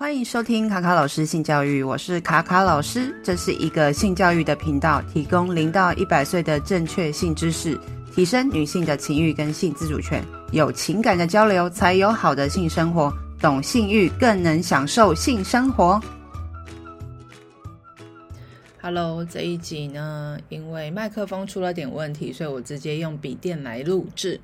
欢迎收听卡卡老师性教育，我是卡卡老师，这是一个性教育的频道，提供零到一百岁的正确性知识，提升女性的情欲跟性自主权，有情感的交流才有好的性生活，懂性欲更能享受性生活。Hello，这一集呢，因为麦克风出了点问题，所以我直接用笔电来录制。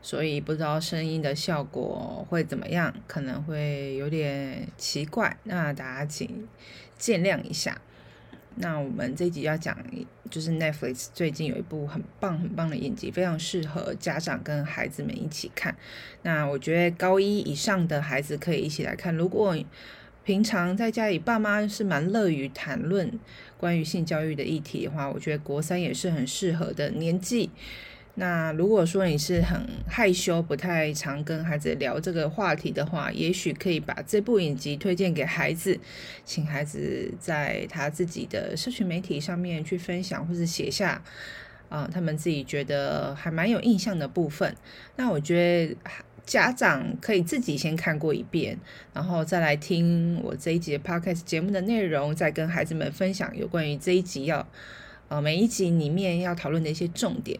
所以不知道声音的效果会怎么样，可能会有点奇怪，那大家请见谅一下。那我们这一集要讲，就是 Netflix 最近有一部很棒很棒的影集，非常适合家长跟孩子们一起看。那我觉得高一以上的孩子可以一起来看。如果平常在家里爸妈是蛮乐于谈论关于性教育的议题的话，我觉得国三也是很适合的年纪。那如果说你是很害羞，不太常跟孩子聊这个话题的话，也许可以把这部影集推荐给孩子，请孩子在他自己的社群媒体上面去分享，或是写下啊、他们自己觉得还蛮有印象的部分。那我觉得家长可以自己先看过一遍，然后再来听我这一集的 podcast 节目的内容，再跟孩子们分享有关于这一集要呃每一集里面要讨论的一些重点。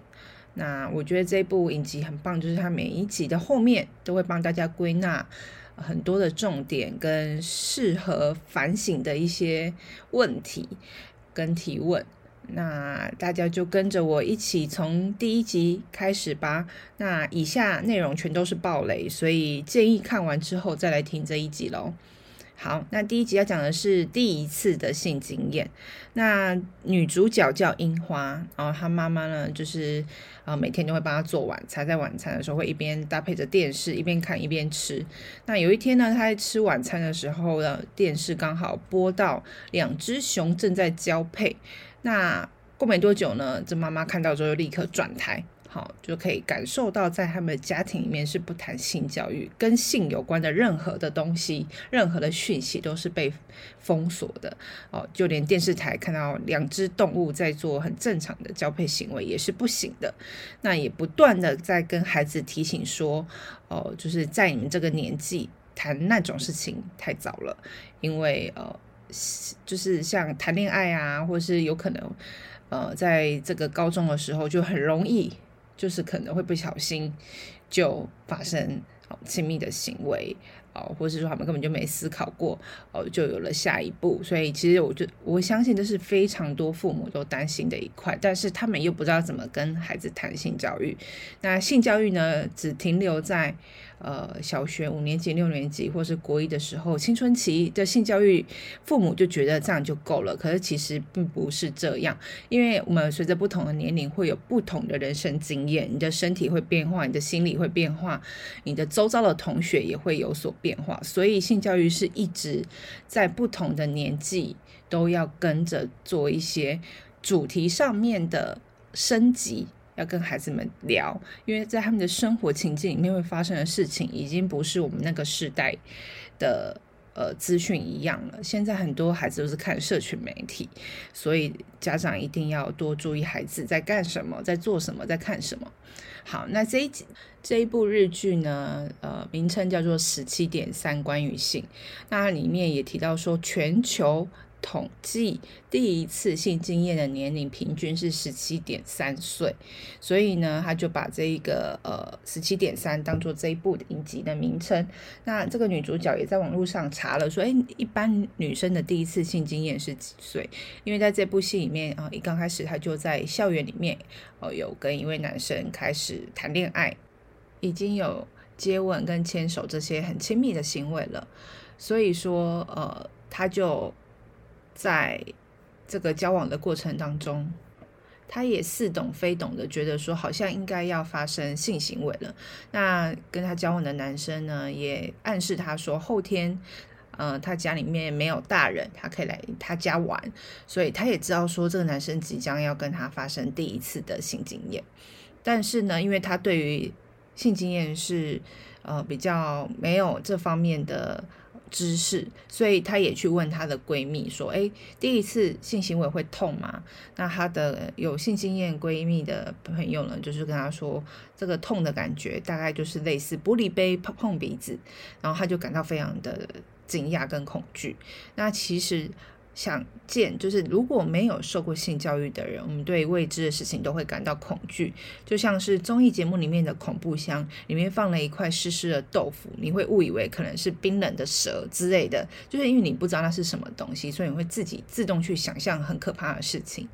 那我觉得这部影集很棒，就是它每一集的后面都会帮大家归纳很多的重点跟适合反省的一些问题跟提问。那大家就跟着我一起从第一集开始吧。那以下内容全都是暴雷，所以建议看完之后再来听这一集喽。好，那第一集要讲的是第一次的性经验。那女主角叫樱花，然后她妈妈呢，就是啊每天都会帮她做晚餐，在晚餐的时候会一边搭配着电视，一边看一边吃。那有一天呢，她在吃晚餐的时候呢，电视刚好播到两只熊正在交配。那过没多久呢，这妈妈看到之后就立刻转台。就可以感受到，在他们的家庭里面是不谈性教育，跟性有关的任何的东西，任何的讯息都是被封锁的。哦，就连电视台看到两只动物在做很正常的交配行为也是不行的。那也不断的在跟孩子提醒说，哦，就是在你们这个年纪谈那种事情太早了，因为呃，就是像谈恋爱啊，或是有可能呃，在这个高中的时候就很容易。就是可能会不小心就发生亲密的行为哦，或是说他们根本就没思考过哦，就有了下一步。所以其实我就我相信这是非常多父母都担心的一块，但是他们又不知道怎么跟孩子谈性教育。那性教育呢，只停留在。呃，小学五年级、六年级，或是国一的时候，青春期的性教育，父母就觉得这样就够了。可是其实并不是这样，因为我们随着不同的年龄，会有不同的人生经验，你的身体会变化，你的心理会变化，你的周遭的同学也会有所变化。所以性教育是一直在不同的年纪都要跟着做一些主题上面的升级。要跟孩子们聊，因为在他们的生活情境里面会发生的事情，已经不是我们那个时代的呃资讯一样了。现在很多孩子都是看社群媒体，所以家长一定要多注意孩子在干什么，在做什么，在看什么。好，那这一集这一部日剧呢，呃，名称叫做《十七点三关于性》，那里面也提到说全球。统计第一次性经验的年龄平均是十七点三岁，所以呢，他就把这一个呃十七点三当做这一部影集的名称。那这个女主角也在网络上查了说，哎，一般女生的第一次性经验是几岁？因为在这部戏里面啊，一刚开始她就在校园里面哦，有跟一位男生开始谈恋爱，已经有接吻跟牵手这些很亲密的行为了。所以说，呃，她就。在这个交往的过程当中，他也似懂非懂的觉得说，好像应该要发生性行为了。那跟他交往的男生呢，也暗示他说，后天，呃，他家里面没有大人，他可以来他家玩。所以他也知道说，这个男生即将要跟他发生第一次的性经验。但是呢，因为他对于性经验是呃比较没有这方面的。知识，所以她也去问她的闺蜜说：“诶，第一次性行为会痛吗？”那她的有性经验闺蜜的朋友呢，就是跟她说，这个痛的感觉大概就是类似玻璃杯碰碰鼻子，然后她就感到非常的惊讶跟恐惧。那其实。想见就是如果没有受过性教育的人，我们对未知的事情都会感到恐惧，就像是综艺节目里面的恐怖箱，里面放了一块湿湿的豆腐，你会误以为可能是冰冷的蛇之类的，就是因为你不知道那是什么东西，所以你会自己自动去想象很可怕的事情。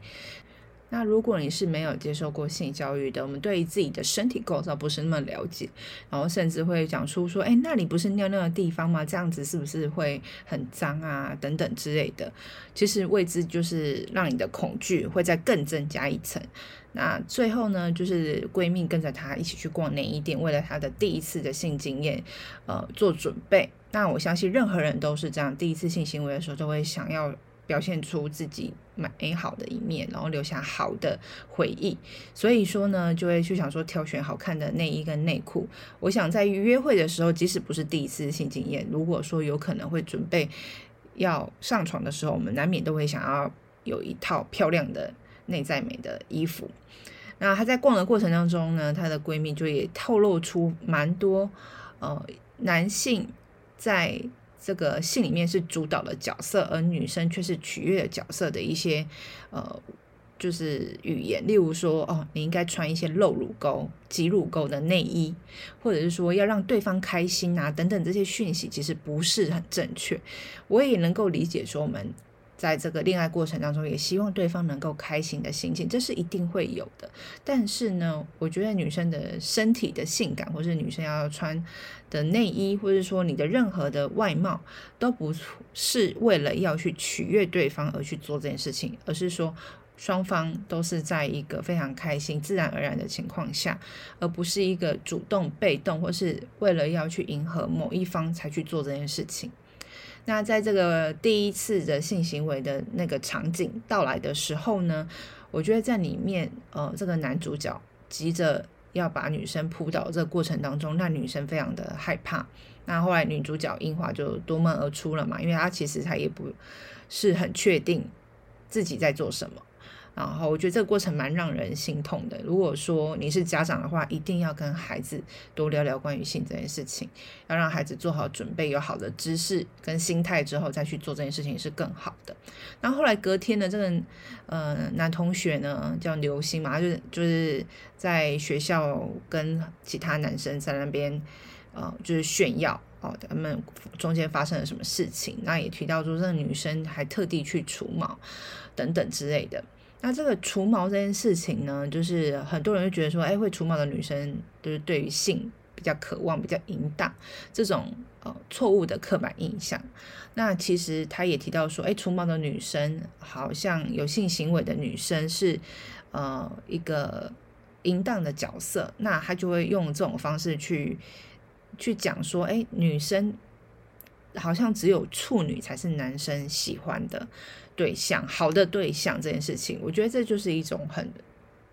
那如果你是没有接受过性教育的，我们对于自己的身体构造不是那么了解，然后甚至会讲出说，哎，那里不是尿尿的地方吗？这样子是不是会很脏啊？等等之类的。其实未知就是让你的恐惧会再更增加一层。那最后呢，就是闺蜜跟着她一起去逛内衣店，为了她的第一次的性经验，呃，做准备。那我相信任何人都是这样，第一次性行为的时候都会想要。表现出自己美好的一面，然后留下好的回忆。所以说呢，就会去想说挑选好看的内衣跟内裤。我想在约会的时候，即使不是第一次性经验，如果说有可能会准备要上床的时候，我们难免都会想要有一套漂亮的内在美的衣服。那她在逛的过程当中呢，她的闺蜜就也透露出蛮多呃男性在。这个戏里面是主导的角色，而女生却是取悦的角色的一些呃，就是语言，例如说，哦，你应该穿一些露乳沟、挤乳沟的内衣，或者是说要让对方开心啊，等等这些讯息，其实不是很正确。我也能够理解说我们。在这个恋爱过程当中，也希望对方能够开心的心情，这是一定会有的。但是呢，我觉得女生的身体的性感，或是女生要穿的内衣，或者说你的任何的外貌，都不是为了要去取悦对方而去做这件事情，而是说双方都是在一个非常开心、自然而然的情况下，而不是一个主动、被动，或是为了要去迎合某一方才去做这件事情。那在这个第一次的性行为的那个场景到来的时候呢，我觉得在里面，呃，这个男主角急着要把女生扑倒这个过程当中，让女生非常的害怕。那后来女主角英华就夺门而出了嘛，因为她其实她也不是很确定自己在做什么。然后我觉得这个过程蛮让人心痛的。如果说你是家长的话，一定要跟孩子多聊聊关于性这件事情，要让孩子做好准备，有好的知识跟心态之后再去做这件事情是更好的。然后后来隔天呢，这个呃男同学呢叫刘星嘛，他就是就是在学校跟其他男生在那边呃就是炫耀哦，他们中间发生了什么事情，那也提到说这个女生还特地去除毛等等之类的。那这个除毛这件事情呢，就是很多人会觉得说，哎，会除毛的女生就是对于性比较渴望、比较淫荡，这种呃错误的刻板印象。那其实他也提到说，哎，除毛的女生好像有性行为的女生是呃一个淫荡的角色，那他就会用这种方式去去讲说，哎，女生好像只有处女才是男生喜欢的。对象，好的对象这件事情，我觉得这就是一种很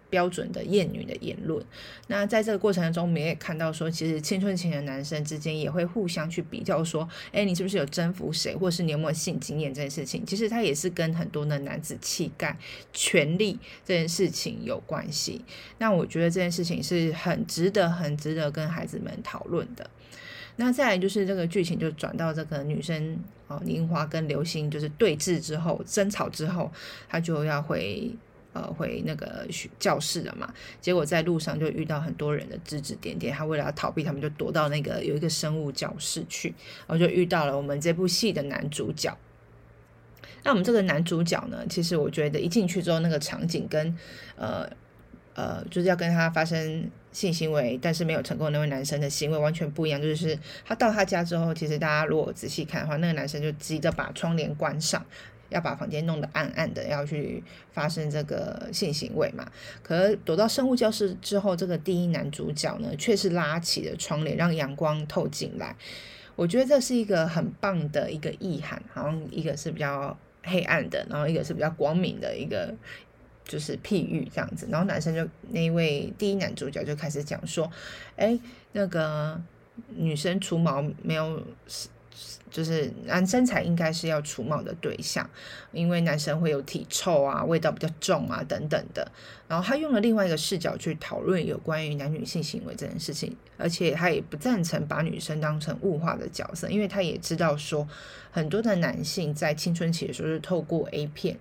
标准的厌女的言论。那在这个过程中，我们也看到说，其实青春期的男生之间也会互相去比较，说，哎，你是不是有征服谁，或是你有没有性经验这件事情。其实他也是跟很多的男子气概、权力这件事情有关系。那我觉得这件事情是很值得、很值得跟孩子们讨论的。那再来就是这个剧情就转到这个女生哦，樱花跟流星就是对峙之后争吵之后，她就要回呃回那个教室了嘛。结果在路上就遇到很多人的指指点点，她为了要逃避，他们就躲到那个有一个生物教室去，然后就遇到了我们这部戏的男主角。那我们这个男主角呢，其实我觉得一进去之后那个场景跟呃。呃，就是要跟他发生性行为，但是没有成功那位男生的行为完全不一样。就是他到他家之后，其实大家如果仔细看的话，那个男生就急着把窗帘关上，要把房间弄得暗暗的，要去发生这个性行为嘛。可躲到生物教室之后，这个第一男主角呢，却是拉起了窗帘，让阳光透进来。我觉得这是一个很棒的一个意涵，好像一个是比较黑暗的，然后一个是比较光明的一个。就是譬喻这样子，然后男生就那位第一男主角就开始讲说，哎，那个女生除毛没有就是男生才应该是要除毛的对象，因为男生会有体臭啊，味道比较重啊等等的。然后他用了另外一个视角去讨论有关于男女性行为这件事情，而且他也不赞成把女生当成物化的角色，因为他也知道说很多的男性在青春期的时候是透过 A 片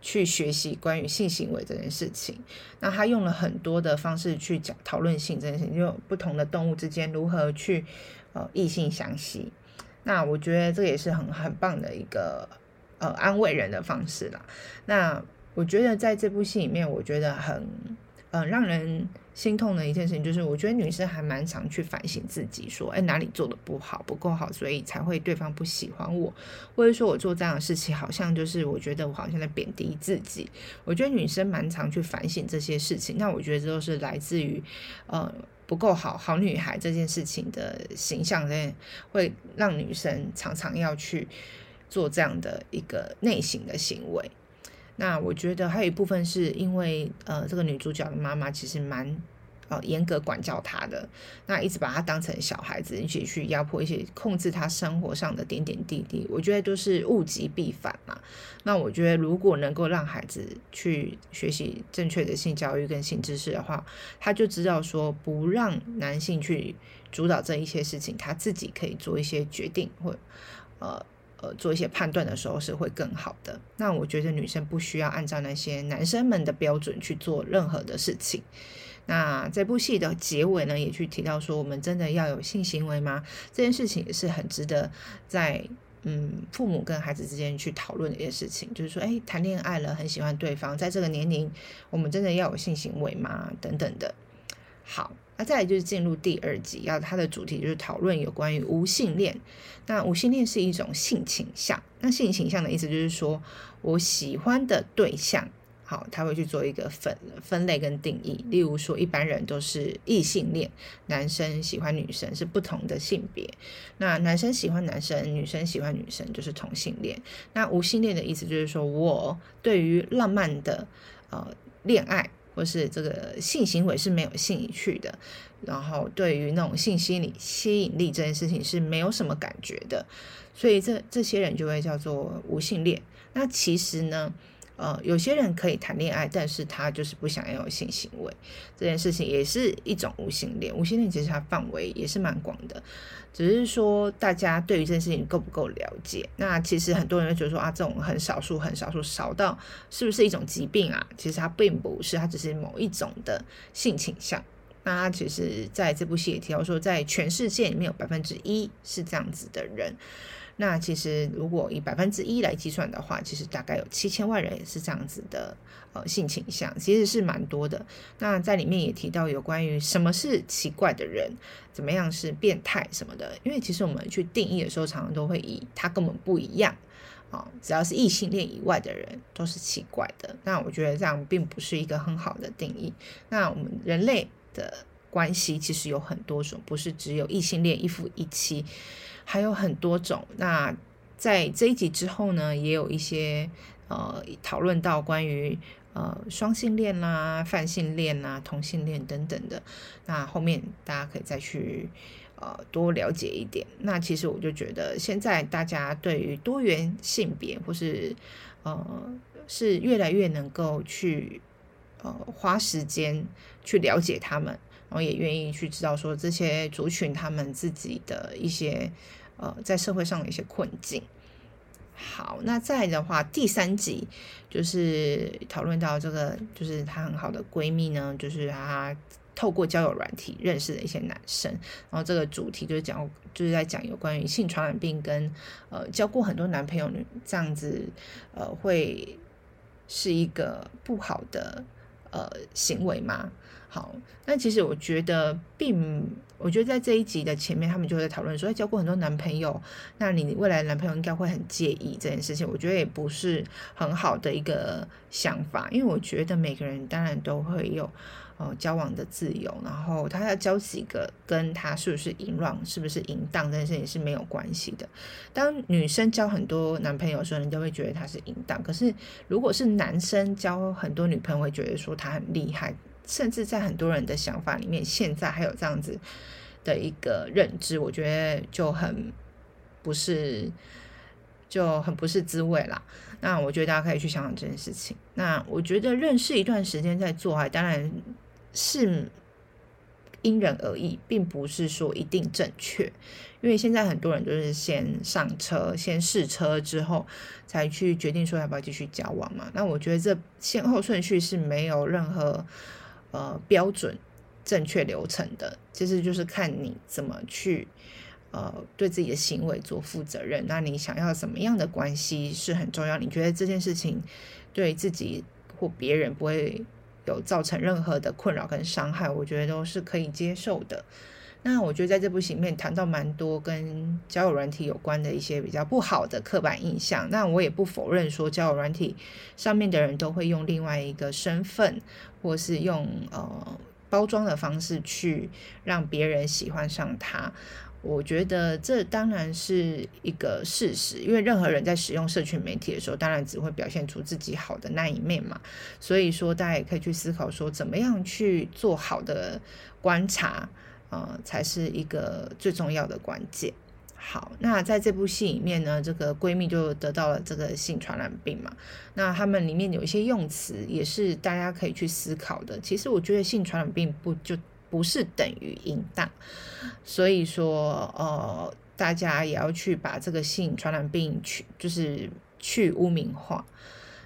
去学习关于性行为这件事情。那他用了很多的方式去讲讨论性这件事情，就不同的动物之间如何去呃异性相吸。那我觉得这也是很很棒的一个呃安慰人的方式啦。那我觉得在这部戏里面，我觉得很、呃、让人心痛的一件事情，就是我觉得女生还蛮常去反省自己，说哎哪里做的不好不够好，所以才会对方不喜欢我，或者说我做这样的事情，好像就是我觉得我好像在贬低自己。我觉得女生蛮常去反省这些事情，那我觉得这都是来自于呃。不够好，好女孩这件事情的形象呢，会让女生常常要去做这样的一个内省的行为。那我觉得还有一部分是因为，呃，这个女主角的妈妈其实蛮。呃，严格管教他的，那一直把他当成小孩子，一起去压迫，一起控制他生活上的点点滴滴，我觉得都是物极必反嘛。那我觉得，如果能够让孩子去学习正确的性教育跟性知识的话，他就知道说，不让男性去主导这一些事情，他自己可以做一些决定，或呃呃做一些判断的时候是会更好的。那我觉得女生不需要按照那些男生们的标准去做任何的事情。那这部戏的结尾呢，也去提到说，我们真的要有性行为吗？这件事情也是很值得在嗯父母跟孩子之间去讨论的一件事情。就是说，哎，谈恋爱了，很喜欢对方，在这个年龄，我们真的要有性行为吗？等等的。好，那再来就是进入第二集，要它的主题就是讨论有关于无性恋。那无性恋是一种性倾向，那性倾向的意思就是说我喜欢的对象。好，他会去做一个分分类跟定义。例如说，一般人都是异性恋，男生喜欢女生是不同的性别。那男生喜欢男生，女生喜欢女生就是同性恋。那无性恋的意思就是说，我对于浪漫的呃恋爱或是这个性行为是没有兴趣的，然后对于那种性心理吸引力这件事情是没有什么感觉的。所以这这些人就会叫做无性恋。那其实呢？呃，有些人可以谈恋爱，但是他就是不想要性行为，这件事情也是一种无性恋。无性恋其实它范围也是蛮广的，只是说大家对于这件事情够不够了解。那其实很多人会觉得说啊，这种很少数、很少数，少到是不是一种疾病啊？其实它并不是，它只是某一种的性倾向。那他其实在这部戏也提到说，在全世界里面有百分之一是这样子的人。那其实，如果以百分之一来计算的话，其实大概有七千万人也是这样子的呃性倾向，其实是蛮多的。那在里面也提到有关于什么是奇怪的人，怎么样是变态什么的。因为其实我们去定义的时候，常常都会以他根本不一样啊，只要是异性恋以外的人都是奇怪的。那我觉得这样并不是一个很好的定义。那我们人类的关系其实有很多种，不是只有异性恋一夫一妻。还有很多种。那在这一集之后呢，也有一些呃讨论到关于呃双性恋啦、泛性恋啦、同性恋等等的。那后面大家可以再去呃多了解一点。那其实我就觉得，现在大家对于多元性别或是呃是越来越能够去呃花时间去了解他们，然后也愿意去知道说这些族群他们自己的一些。呃，在社会上的一些困境。好，那再的话，第三集就是讨论到这个，就是她很好的闺蜜呢，就是她透过交友软体认识的一些男生。然后这个主题就是讲，就是在讲有关于性传染病跟呃交过很多男朋友这样子，呃，会是一个不好的呃行为吗？好，那其实我觉得并，我觉得在这一集的前面，他们就会讨论说，交过很多男朋友，那你未来男朋友应该会很介意这件事情。我觉得也不是很好的一个想法，因为我觉得每个人当然都会有呃交往的自由，然后他要交几个，跟他是不是淫乱、是不是淫荡这件事情是没有关系的。当女生交很多男朋友的时候，人家会觉得他是淫荡，可是如果是男生交很多女朋友，会觉得说他很厉害。甚至在很多人的想法里面，现在还有这样子的一个认知，我觉得就很不是就很不是滋味啦。那我觉得大家可以去想想这件事情。那我觉得认识一段时间再做，当然是因人而异，并不是说一定正确。因为现在很多人都是先上车，先试车之后，才去决定说要不要继续交往嘛。那我觉得这先后顺序是没有任何呃标准正确流程的，其实就是看你怎么去呃对自己的行为做负责任。那你想要什么样的关系是很重要？你觉得这件事情对自己或别人不会有造成任何的困扰跟伤害，我觉得都是可以接受的。那我觉得在这部戏里面谈到蛮多跟交友软体有关的一些比较不好的刻板印象。那我也不否认说交友软体上面的人都会用另外一个身份，或是用呃包装的方式去让别人喜欢上他。我觉得这当然是一个事实，因为任何人在使用社群媒体的时候，当然只会表现出自己好的那一面嘛。所以说，大家也可以去思考说，怎么样去做好的观察。呃，才是一个最重要的关键。好，那在这部戏里面呢，这个闺蜜就得到了这个性传染病嘛。那他们里面有一些用词也是大家可以去思考的。其实我觉得性传染病不就不是等于淫荡，所以说呃，大家也要去把这个性传染病去就是去污名化。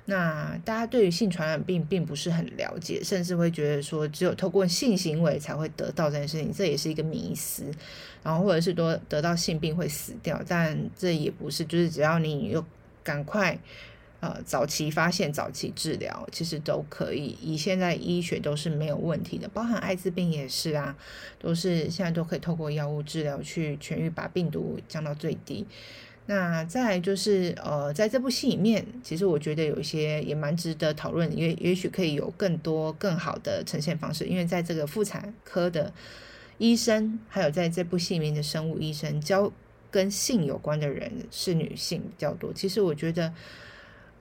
那大家对于性传染病并不是很了解，甚至会觉得说只有透过性行为才会得到这件事情，这也是一个迷思。然后或者是说得到性病会死掉，但这也不是，就是只要你有赶快呃早期发现、早期治疗，其实都可以。以现在医学都是没有问题的，包含艾滋病也是啊，都是现在都可以透过药物治疗去痊愈，把病毒降到最低。那再就是，呃，在这部戏里面，其实我觉得有一些也蛮值得讨论，也也许可以有更多更好的呈现方式。因为在这个妇产科的医生，还有在这部戏里面的生物医生，教跟性有关的人是女性比较多。其实我觉得，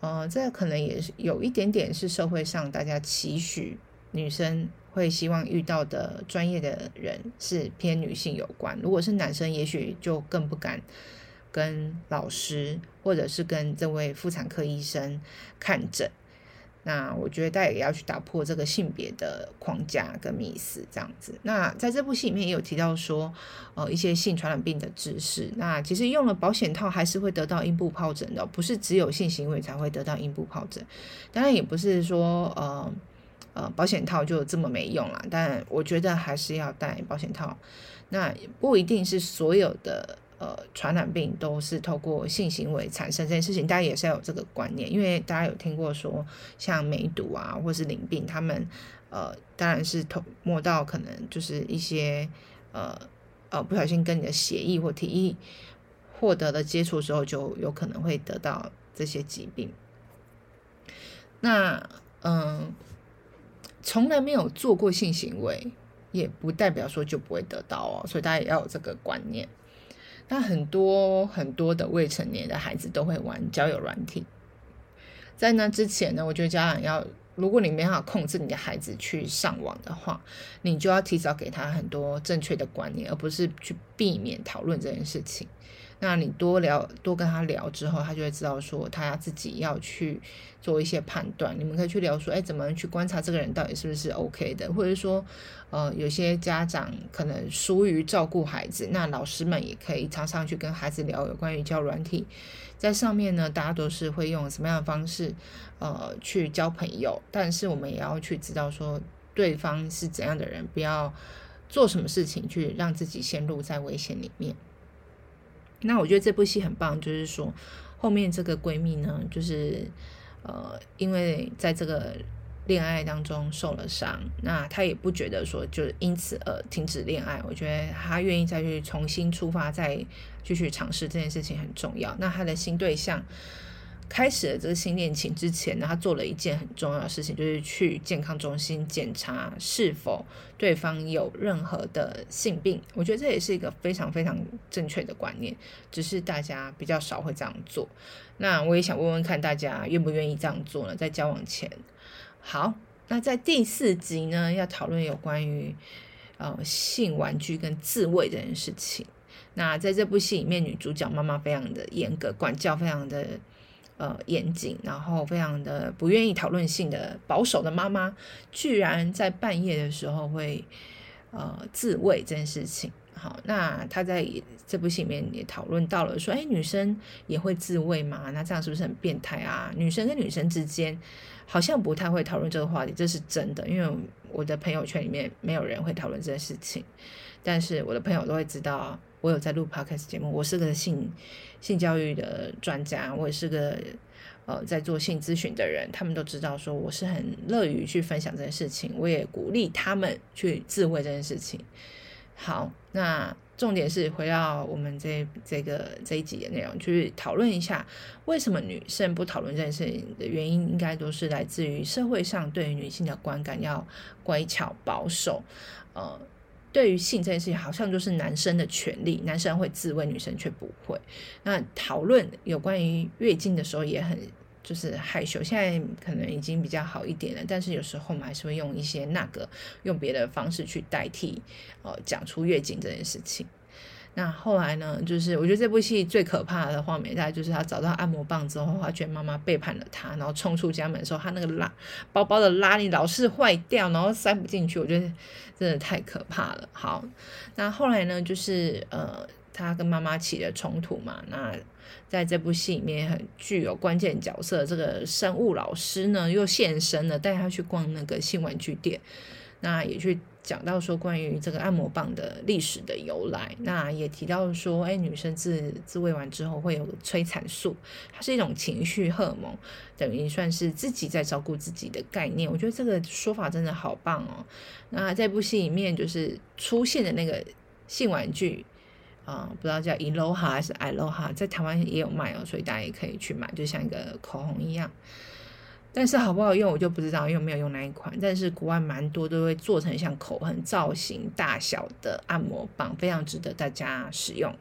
呃，这可能也是有一点点是社会上大家期许女生会希望遇到的专业的人是偏女性有关。如果是男生，也许就更不敢。跟老师，或者是跟这位妇产科医生看诊，那我觉得大家也要去打破这个性别的框架跟迷思，这样子。那在这部戏里面也有提到说，呃，一些性传染病的知识。那其实用了保险套还是会得到阴部疱疹的，不是只有性行为才会得到阴部疱疹。当然也不是说，呃呃，保险套就这么没用啦。但我觉得还是要戴保险套。那不一定是所有的。呃，传染病都是透过性行为产生这件事情，大家也是要有这个观念，因为大家有听过说，像梅毒啊，或是淋病，他们呃，当然是透摸到可能就是一些呃呃不小心跟你的血液或体液获得了接触之后，就有可能会得到这些疾病。那嗯、从来没有做过性行为，也不代表说就不会得到哦，所以大家也要有这个观念。那很多很多的未成年的孩子都会玩交友软体，在那之前呢，我觉得家长要，如果你没办法控制你的孩子去上网的话，你就要提早给他很多正确的观念，而不是去避免讨论这件事情。那你多聊多跟他聊之后，他就会知道说他自己要去做一些判断。你们可以去聊说，哎，怎么去观察这个人到底是不是 OK 的，或者说，呃，有些家长可能疏于照顾孩子，那老师们也可以常常去跟孩子聊有关于交软体，在上面呢，大家都是会用什么样的方式，呃，去交朋友，但是我们也要去知道说对方是怎样的人，不要做什么事情去让自己陷入在危险里面。那我觉得这部戏很棒，就是说后面这个闺蜜呢，就是呃，因为在这个恋爱当中受了伤，那她也不觉得说就因此而停止恋爱。我觉得她愿意再去重新出发，再继续尝试这件事情很重要。那她的新对象。开始了这个新恋情之前呢，他做了一件很重要的事情，就是去健康中心检查是否对方有任何的性病。我觉得这也是一个非常非常正确的观念，只是大家比较少会这样做。那我也想问问看大家愿不愿意这样做呢？在交往前。好，那在第四集呢，要讨论有关于呃性玩具跟自慰这件事情。那在这部戏里面，女主角妈妈非常的严格，管教非常的呃严谨，然后非常的不愿意讨论性的保守的妈妈，居然在半夜的时候会呃自慰这件事情。好，那他在这部戏里面也讨论到了，说，哎，女生也会自慰吗？那这样是不是很变态啊？女生跟女生之间好像不太会讨论这个话题，这是真的，因为我的朋友圈里面没有人会讨论这件事情，但是我的朋友都会知道我有在录 podcast 节目，我是个性性教育的专家，我也是个呃在做性咨询的人，他们都知道说我是很乐于去分享这件事情，我也鼓励他们去自慰这件事情。好，那重点是回到我们这这个这一集的内容，就是讨论一下为什么女生不讨论这件事情的原因，应该都是来自于社会上对于女性的观感要乖巧保守。呃，对于性这件事情，好像就是男生的权利，男生会自慰，女生却不会。那讨论有关于月经的时候，也很。就是害羞，现在可能已经比较好一点了，但是有时候我们还是会用一些那个，用别的方式去代替，呃，讲出月经这件事情。那后来呢，就是我觉得这部戏最可怕的画面，大概就是他找到按摩棒之后，发觉妈妈背叛了他，然后冲出家门的时候，他那个拉包包的拉链老是坏掉，然后塞不进去，我觉得真的太可怕了。好，那后来呢，就是呃。他跟妈妈起了冲突嘛？那在这部戏里面很具有关键角色，这个生物老师呢又现身了，带他去逛那个性玩具店。那也去讲到说关于这个按摩棒的历史的由来。那也提到说，哎，女生自自慰完之后会有催产素，它是一种情绪荷尔蒙，等于算是自己在照顾自己的概念。我觉得这个说法真的好棒哦。那这部戏里面就是出现的那个性玩具。啊、不知道叫 Eloha 还是 Iloha，在台湾也有卖哦，所以大家也可以去买，就像一个口红一样。但是好不好用我就不知道，因为没有用那一款。但是国外蛮多都会做成像口痕造型大小的按摩棒，非常值得大家使用。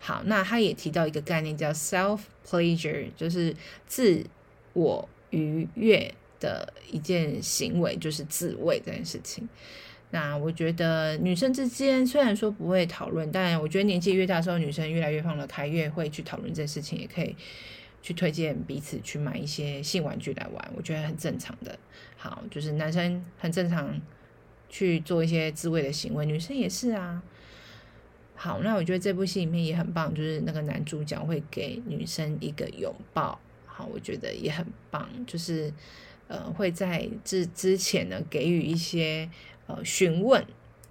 好，那他也提到一个概念叫 self pleasure，就是自我愉悦的一件行为，就是自慰这件事情。那我觉得女生之间虽然说不会讨论，但我觉得年纪越大的时候，女生越来越放得开，越会去讨论这件事情，也可以去推荐彼此去买一些性玩具来玩，我觉得很正常的。好，就是男生很正常去做一些自慰的行为，女生也是啊。好，那我觉得这部戏里面也很棒，就是那个男主角会给女生一个拥抱，好，我觉得也很棒，就是呃会在这之前呢给予一些。呃，询问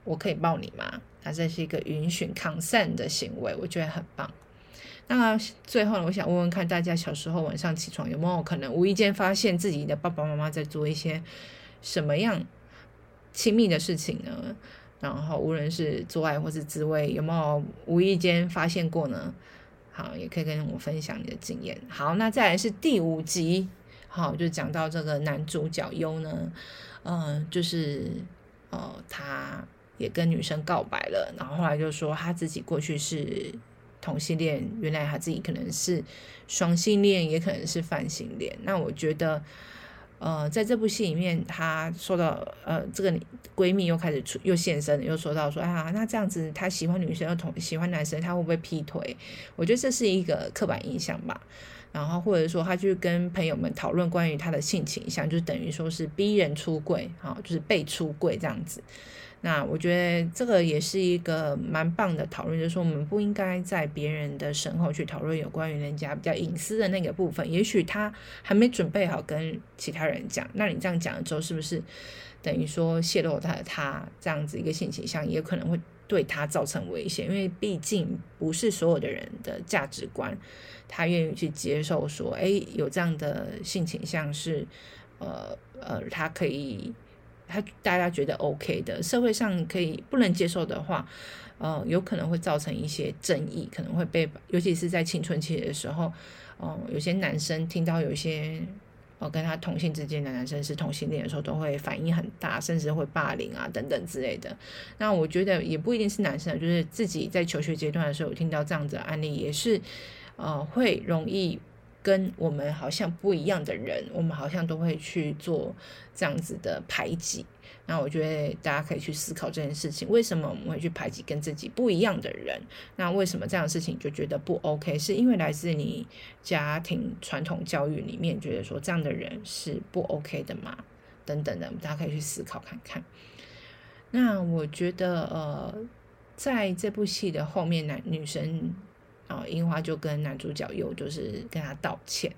我可以抱你吗？那这是一个允许 consent 的行为，我觉得很棒。那最后呢，我想问问看大家，小时候晚上起床有没有可能无意间发现自己的爸爸妈妈在做一些什么样亲密的事情呢？然后无论是做爱或是自慰，有没有无意间发现过呢？好，也可以跟我分享你的经验。好，那再来是第五集，好，就讲到这个男主角优呢，嗯、就是。呃，他也跟女生告白了，然后后来就说他自己过去是同性恋，原来他自己可能是双性恋，也可能是泛性恋。那我觉得，呃，在这部戏里面，他说到，呃，这个闺蜜又开始出又现身，又说到说，啊，那这样子他喜欢女生又同喜欢男生，他会不会劈腿？我觉得这是一个刻板印象吧。然后或者说他去跟朋友们讨论关于他的性倾向，就等于说是逼人出柜，哈，就是被出柜这样子。那我觉得这个也是一个蛮棒的讨论，就是说我们不应该在别人的身后去讨论有关于人家比较隐私的那个部分。也许他还没准备好跟其他人讲，那你这样讲了之后，是不是等于说泄露他他这样子一个性倾向，也可能会对他造成危险？因为毕竟不是所有的人的价值观。他愿意去接受说，哎，有这样的性倾向是，呃呃，他可以，他大家觉得 OK 的，社会上可以不能接受的话，呃，有可能会造成一些争议，可能会被，尤其是在青春期的时候，哦、有些男生听到有些，呃，跟他同性之间的男生是同性恋的时候，都会反应很大，甚至会霸凌啊等等之类的。那我觉得也不一定是男生，就是自己在求学阶段的时候，听到这样子的案例，也是。呃，会容易跟我们好像不一样的人，我们好像都会去做这样子的排挤。那我觉得大家可以去思考这件事情：为什么我们会去排挤跟自己不一样的人？那为什么这样的事情就觉得不 OK？是因为来自你家庭传统教育里面觉得说这样的人是不 OK 的吗？等等的，大家可以去思考看看。那我觉得，呃，在这部戏的后面，男女生。啊，樱花就跟男主角又就是跟他道歉，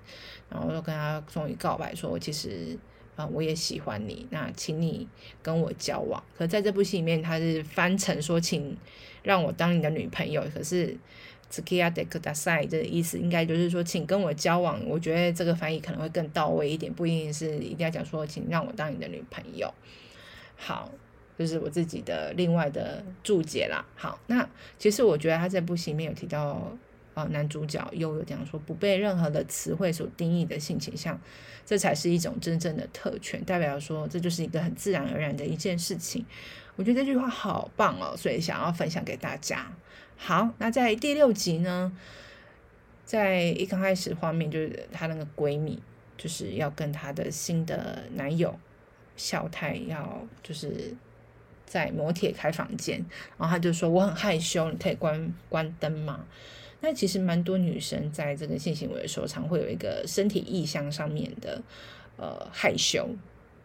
然后又跟他终于告白说，其实啊，我也喜欢你，那请你跟我交往。可在这部戏里面，他是翻成说，请让我当你的女朋友。可是“つきあってください”的意思应该就是说，请跟我交往。我觉得这个翻译可能会更到位一点，不一定是一定要讲说，请让我当你的女朋友。好。 就是我自己的另外的注解啦。好，那其实我觉得他这部戏里面有提到，呃，男主角又有讲说，不被任何的词汇所定义的性倾向，这才是一种真正的特权，代表说这就是一个很自然而然的一件事情。我觉得这句话好棒哦，所以想要分享给大家。好，那在第六集呢，在一刚开始画面就是她那个闺蜜，就是要跟她的新的男友孝太要就是。在摩铁开房间，然后他就说我很害羞，你可以关关灯吗？那其实蛮多女生在这个性行为的时候，常会有一个身体意向上面的呃害羞，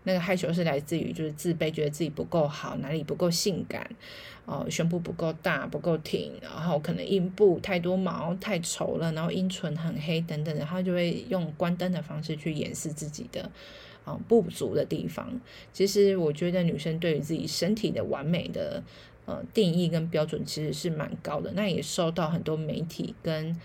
那个害羞是来自于就是自卑，觉得自己不够好，哪里不够性感，哦、胸部不够大，不够挺，然后可能阴部太多毛太稠了，然后阴唇很黑等等，然后就会用关灯的方式去掩饰自己的。不足的地方，其实我觉得女生对于自己身体的完美的呃定义跟标准其实是蛮高的，那也受到很多媒体跟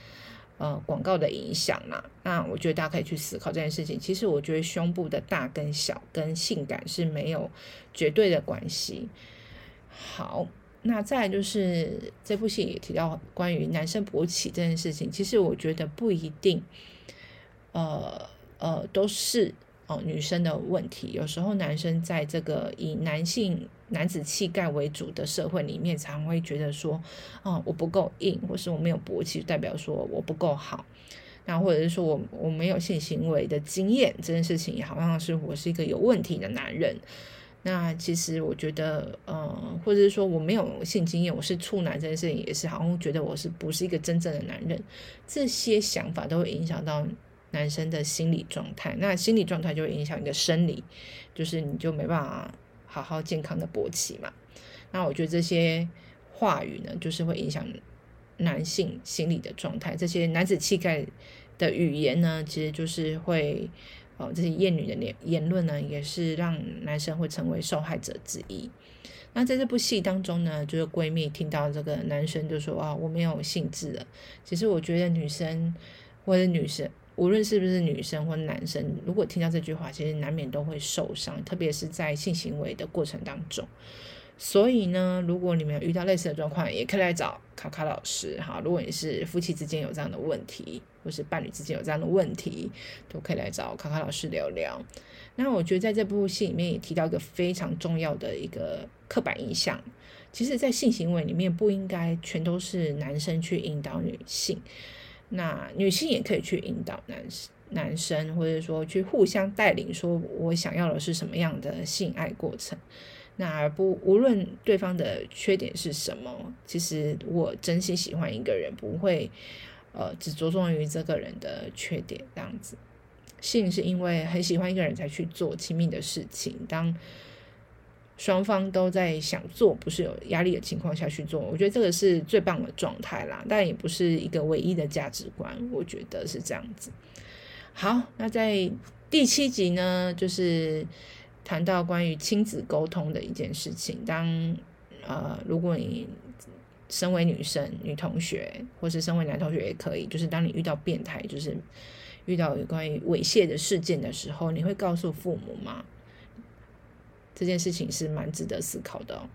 呃广告的影响啦。那我觉得大家可以去思考这件事情。其实我觉得胸部的大跟小跟性感是没有绝对的关系。好，那再就是这部戏也提到关于男生勃起这件事情，其实我觉得不一定，呃呃都是。哦，女生的问题，有时候男生在这个以男性男子气概为主的社会里面，常会觉得说，哦，我不够硬，或是我没有勃起，代表说我不够好，那或者是说我我没有性行为的经验，这件事情也好像是我是一个有问题的男人。那其实我觉得，呃，或者是说我没有性经验，我是处男，这件事情也是好像觉得我是不是一个真正的男人，这些想法都会影响到。男生的心理状态，那心理状态就会影响你的生理，就是你就没办法好好健康的勃起嘛。那我觉得这些话语呢，就是会影响男性心理的状态。这些男子气概的语言呢，其实就是会，哦，这些厌女的言言论呢，也是让男生会成为受害者之一。那在这部戏当中呢，就是闺蜜听到这个男生就说啊，我没有兴致了。其实我觉得女生或者女生。无论是不是女生或男生，如果听到这句话，其实难免都会受伤，特别是在性行为的过程当中。所以呢，如果你们遇到类似的状况，也可以来找卡卡老师哈。如果你是夫妻之间有这样的问题，或是伴侣之间有这样的问题，都可以来找卡卡老师聊聊。那我觉得在这部戏里面也提到一个非常重要的一个刻板印象，其实，在性行为里面不应该全都是男生去引导女性。那女性也可以去引导男男生，或者说去互相带领，说我想要的是什么样的性爱过程。那不无论对方的缺点是什么，其实我真心喜欢一个人，不会呃只着重于这个人的缺点这样子。性是因为很喜欢一个人才去做亲密的事情，当。双方都在想做，不是有压力的情况下去做，我觉得这个是最棒的状态啦。但也不是一个唯一的价值观，我觉得是这样子。好，那在第七集呢，就是谈到关于亲子沟通的一件事情。当呃，如果你身为女生、女同学，或是身为男同学也可以，就是当你遇到变态，就是遇到有关于猥亵的事件的时候，你会告诉父母吗？这件事情是蛮值得思考的哦。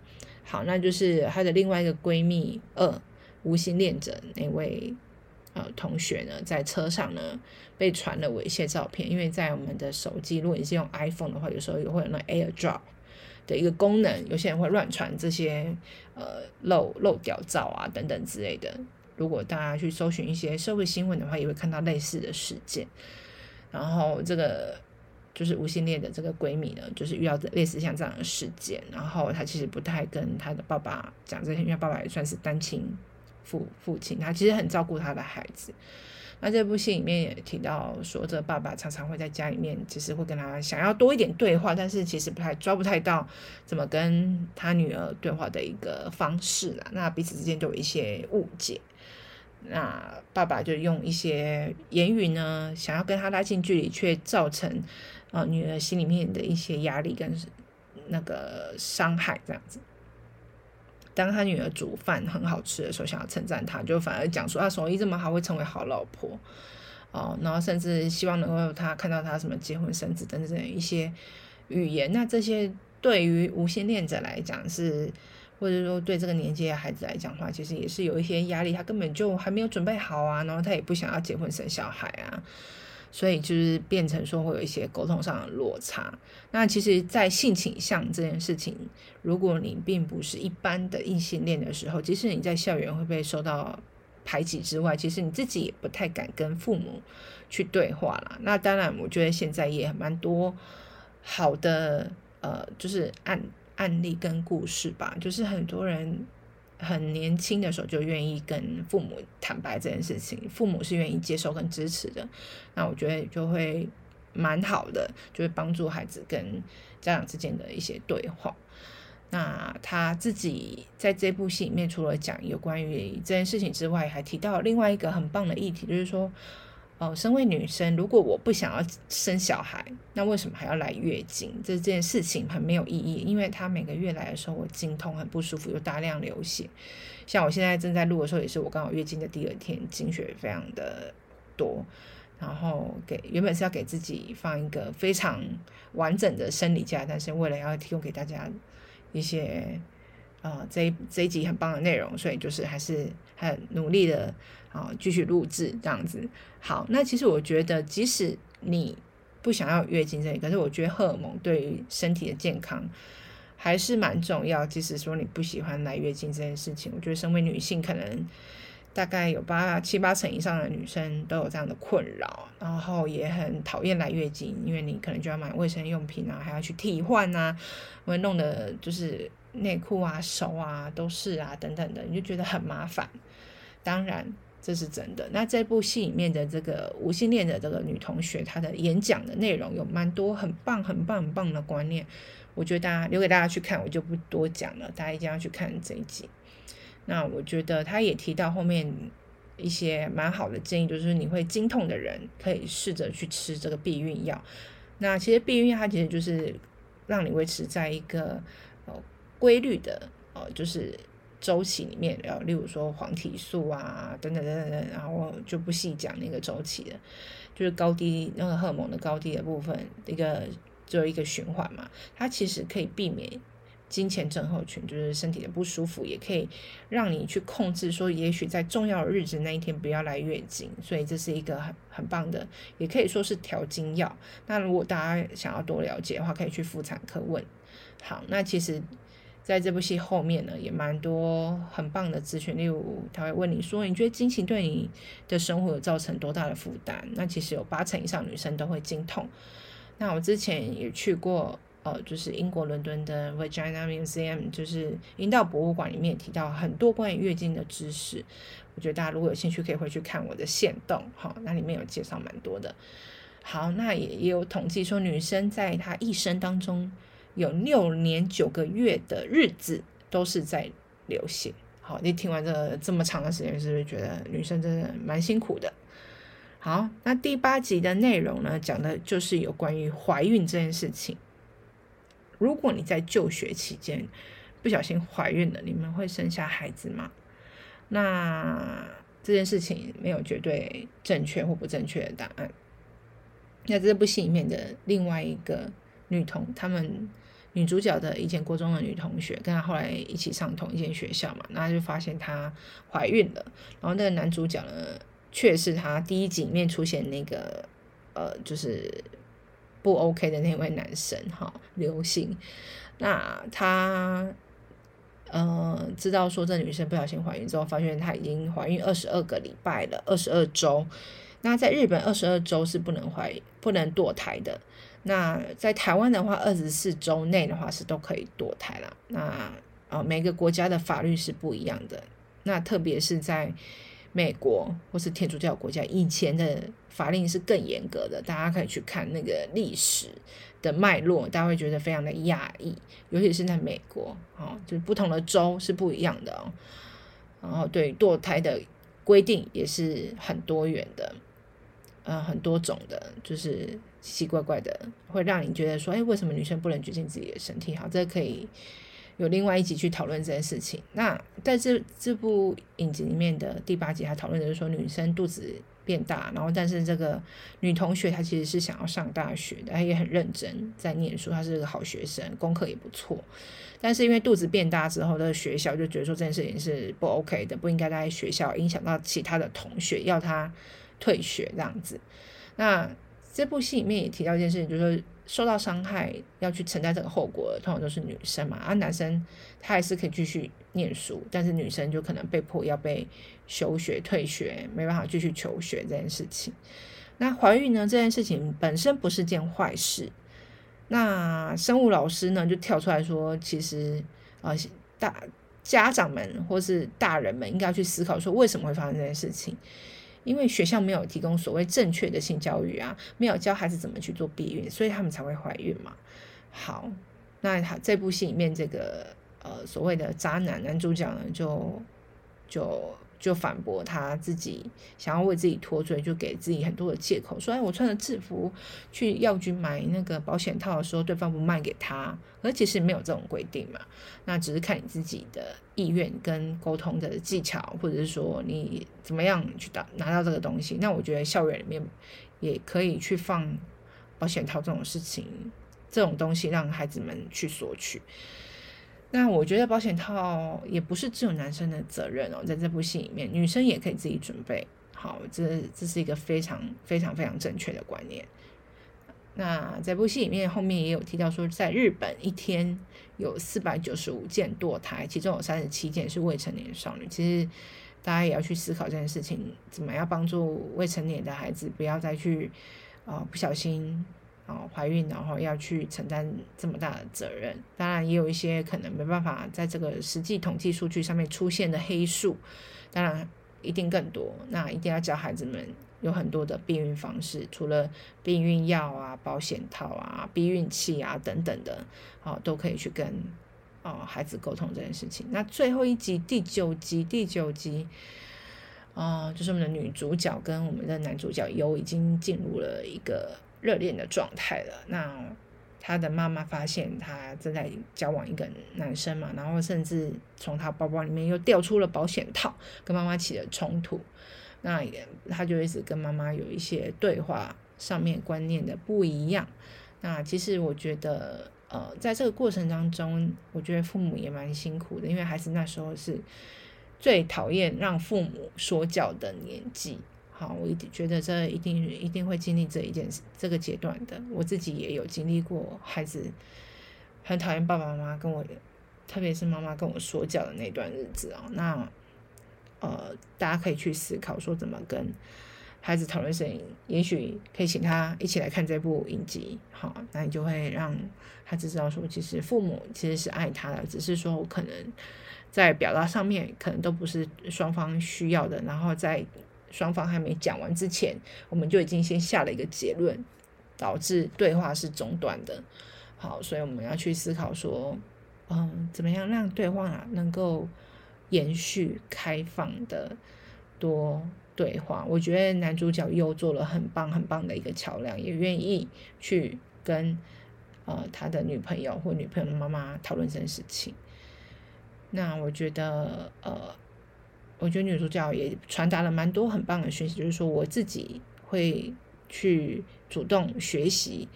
好，那就是她的另外一个闺蜜二无心恋者那位呃同学呢，在车上呢被传了猥亵照片。因为在我们的手机，如果你是用 iPhone 的话，有时候也会有那 AirDrop 的一个功能，有些人会乱传这些呃漏漏屌照啊等等之类的。如果大家去搜寻一些社会新闻的话，也会看到类似的事件。然后这个就是无性恋的这个闺蜜呢，就是遇到类似像这样的事件，然后她其实不太跟她的爸爸讲这些，因为爸爸也算是单亲父父亲，他其实很照顾他的孩子。那这部戏里面也提到说，这爸爸常常会在家里面，其实会跟他想要多一点对话，但是其实不太抓不太到怎么跟他女儿对话的一个方式啦。那彼此之间都有一些误解。那爸爸就用一些言语呢，想要跟他拉近距离，却造成呃女儿心里面的一些压力跟那个伤害，这样子。当他女儿煮饭很好吃的时候，想要称赞她，就反而讲说她手艺这么好，会成为好老婆哦。然后甚至希望能够他看到他什么结婚生子等等一些语言。那这些对于无性恋者来讲是，或者说对这个年纪的孩子来讲的话，其实也是有一些压力。他根本就还没有准备好啊，然后他也不想要结婚生小孩啊。所以就是变成说会有一些沟通上的落差。那其实，在性倾向这件事情，如果你并不是一般的异性恋的时候，即使你在校园会被受到排挤之外，其实你自己也不太敢跟父母去对话啦。那当然，我觉得现在也蛮多好的呃，就是案案例跟故事吧，就是很多人。很年轻的时候就愿意跟父母坦白这件事情，父母是愿意接受跟支持的，那我觉得就会蛮好的，就会帮助孩子跟家长之间的一些对话。那他自己在这部戏里面，除了讲有关于这件事情之外，还提到另外一个很棒的议题，就是说。哦，身为女生，如果我不想要生小孩，那为什么还要来月经？这件事情很没有意义，因为她每个月来的时候，我经痛很不舒服，又大量流血。像我现在正在录的时候，也是我刚好月经的第二天，经血非常的多。然后给原本是要给自己放一个非常完整的生理假，但是为了要提供给大家一些。啊、这一这一集很棒的内容，所以就是还是很努力的啊，继续录制这样子。好，那其实我觉得，即使你不想要月经这里，可是我觉得荷尔蒙对于身体的健康还是蛮重要。即使说你不喜欢来月经这件事情，我觉得身为女性，可能大概有八七八成以上的女生都有这样的困扰，然后也很讨厌来月经，因为你可能就要买卫生用品啊，还要去替换啊，会弄得就是。内裤啊、手啊都是啊，等等的，你就觉得很麻烦。当然，这是真的。那这部戏里面的这个无性恋的这个女同学，她的演讲的内容有蛮多很棒、很棒、很棒的观念，我觉得大家留给大家去看，我就不多讲了，大家一定要去看这一集。那我觉得她也提到后面一些蛮好的建议，就是你会经痛的人可以试着去吃这个避孕药。那其实避孕药它其实就是让你维持在一个呃规律的哦，就是周期里面，然后例如说黄体素啊，等等等等等，然后就不细讲那个周期了，就是高低那个荷尔蒙的高低的部分，一个做一个循环嘛，它其实可以避免经前症候群，就是身体的不舒服，也可以让你去控制说，也许在重要的日子那一天不要来月经，所以这是一个很很棒的，也可以说是调经药。那如果大家想要多了解的话，可以去妇产科问。好，那其实。在这部戏后面呢，也蛮多很棒的资讯，例如他会问你说，你觉得经期对你的生活造成多大的负担？那其实有八成以上女生都会经痛。那我之前也去过，呃，就是英国伦敦的 Vagina Museum，就是阴道博物馆里面也提到很多关于月经的知识。我觉得大家如果有兴趣，可以回去看我的线动，哈，那里面有介绍蛮多的。好，那也也有统计说，女生在她一生当中。有六年九个月的日子都是在流血。好，你听完这这么长的时间，是不是觉得女生真的蛮辛苦的？好，那第八集的内容呢，讲的就是有关于怀孕这件事情。如果你在就学期间不小心怀孕了，你们会生下孩子吗？那这件事情没有绝对正确或不正确的答案。那这部戏里面的另外一个女童，她们。女主角的以前国中的女同学，跟她后来一起上同一间学校嘛，那就发现她怀孕了。然后那个男主角呢，却是她第一集里面出现那个呃，就是不 OK 的那位男生哈，刘星。那他呃，知道说这女生不小心怀孕之后，发现她已经怀孕二十二个礼拜了，二十二周。那在日本，二十二周是不能怀、不能堕胎的。那在台湾的话，二十四周内的话是都可以堕胎了。那呃，每个国家的法律是不一样的。那特别是在美国或是天主教国家，以前的法令是更严格的。大家可以去看那个历史的脉络，大家会觉得非常的讶异，尤其是在美国，哦，就是不同的州是不一样的哦。然后对堕胎的规定也是很多元的，呃，很多种的，就是奇奇怪怪的，会让你觉得说，哎，为什么女生不能决定自己的身体？好，这可以。有另外一集去讨论这件事情。那在这这部影集里面的第八集，他讨论的是说女生肚子变大，然后但是这个女同学她其实是想要上大学的，她也很认真在念书，她是个好学生，功课也不错。但是因为肚子变大之后，的学校就觉得说这件事情是不 OK 的，不应该在学校影响到其他的同学，要她退学这样子。那这部戏里面也提到一件事情，就是说。受到伤害要去承担这个后果的，通常都是女生嘛，啊、男生他还是可以继续念书，但是女生就可能被迫要被休学、退学，没办法继续求学这件事情。那怀孕呢？这件事情本身不是件坏事。那生物老师呢就跳出来说，其实啊、大家长们或是大人们应该要去思考说，为什么会发生这件事情。因为学校没有提供所谓正确的性教育啊，没有教孩子怎么去做避孕，所以他们才会怀孕嘛。好，那他这部戏里面这个呃所谓的渣男男主角呢，就就。就反驳他自己想要为自己脱罪，就给自己很多的借口，说：“哎，我穿着制服去药局买那个保险套的时候，对方不卖给他，而其实没有这种规定嘛。那只是看你自己的意愿跟沟通的技巧，或者是说你怎么样去拿拿到这个东西。那我觉得校园里面也可以去放保险套这种事情，这种东西让孩子们去索取。”那我觉得保险套也不是只有男生的责任哦，在这部戏里面，女生也可以自己准备好，这这是一个非常非常非常正确的观念。那这部戏里面后面也有提到说，在日本一天有四百九十五件堕胎，其中有三十七件是未成年少女。其实大家也要去思考这件事情，怎么样帮助未成年的孩子不要再去啊、不小心。哦，怀孕然后要去承担这么大的责任，当然也有一些可能没办法在这个实际统计数据上面出现的黑数，当然一定更多。那一定要教孩子们有很多的避孕方式，除了避孕药啊、保险套啊、避孕器啊等等的，哦，都可以去跟哦孩子沟通这件事情。那最后一集第九集，第九集，啊、哦，就是我们的女主角跟我们的男主角优已经进入了一个。热恋的状态了。那他的妈妈发现他正在交往一个男生嘛，然后甚至从他包包里面又掉出了保险套，跟妈妈起了冲突。那也他就一直跟妈妈有一些对话上面观念的不一样。那其实我觉得，呃，在这个过程当中，我觉得父母也蛮辛苦的，因为孩子那时候是最讨厌让父母说教的年纪。好，我一定觉得这一定一定会经历这一件事这个阶段的。我自己也有经历过，孩子很讨厌爸爸妈妈跟我，特别是妈妈跟我说教的那段日子啊。那呃，大家可以去思考说怎么跟孩子讨论事情，也许可以请他一起来看这部影集。好，那你就会让孩子知道说，其实父母其实是爱他的，只是说我可能在表达上面可能都不是双方需要的，然后在。双方还没讲完之前，我们就已经先下了一个结论，导致对话是中断的。好，所以我们要去思考说，嗯，怎么样让对话啊能够延续、开放的多对话？我觉得男主角又做了很棒、很棒的一个桥梁，也愿意去跟呃他的女朋友或女朋友的妈妈讨论这件事情。那我觉得呃。我觉得女主角也传达了蛮多很棒的讯息，就是说我自己会去主动学习，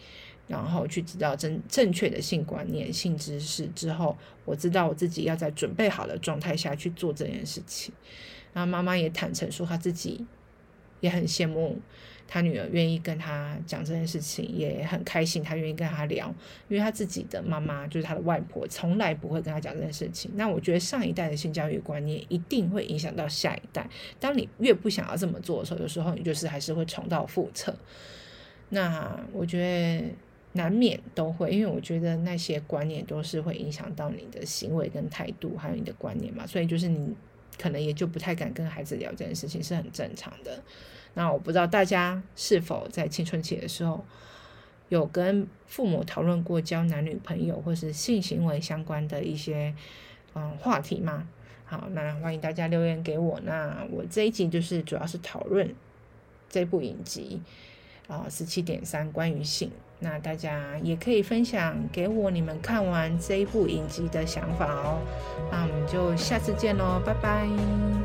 然后去知道正正确的性观念、性知识之后，我知道我自己要在准备好的状态下去做这件事情。然后妈妈也坦诚说，她自己也很羡慕他女儿愿意跟他讲这件事情，也很开心，他愿意跟他聊，因为他自己的妈妈就是他的外婆，从来不会跟他讲这件事情。那我觉得上一代的性教育观念一定会影响到下一代。当你越不想要这么做的时候，有时候你就是还是会重蹈覆辙。那我觉得难免都会，因为我觉得那些观念都是会影响到你的行为跟态度，还有你的观念嘛，所以就是你可能也就不太敢跟孩子聊这件事情，是很正常的。那我不知道大家是否在青春期的时候有跟父母讨论过交男女朋友或是性行为相关的一些嗯话题吗？好，那欢迎大家留言给我。那我这一集就是主要是讨论这部影集啊，十七点三关于性。那大家也可以分享给我你们看完这一部影集的想法哦。那我们就下次见喽，拜拜。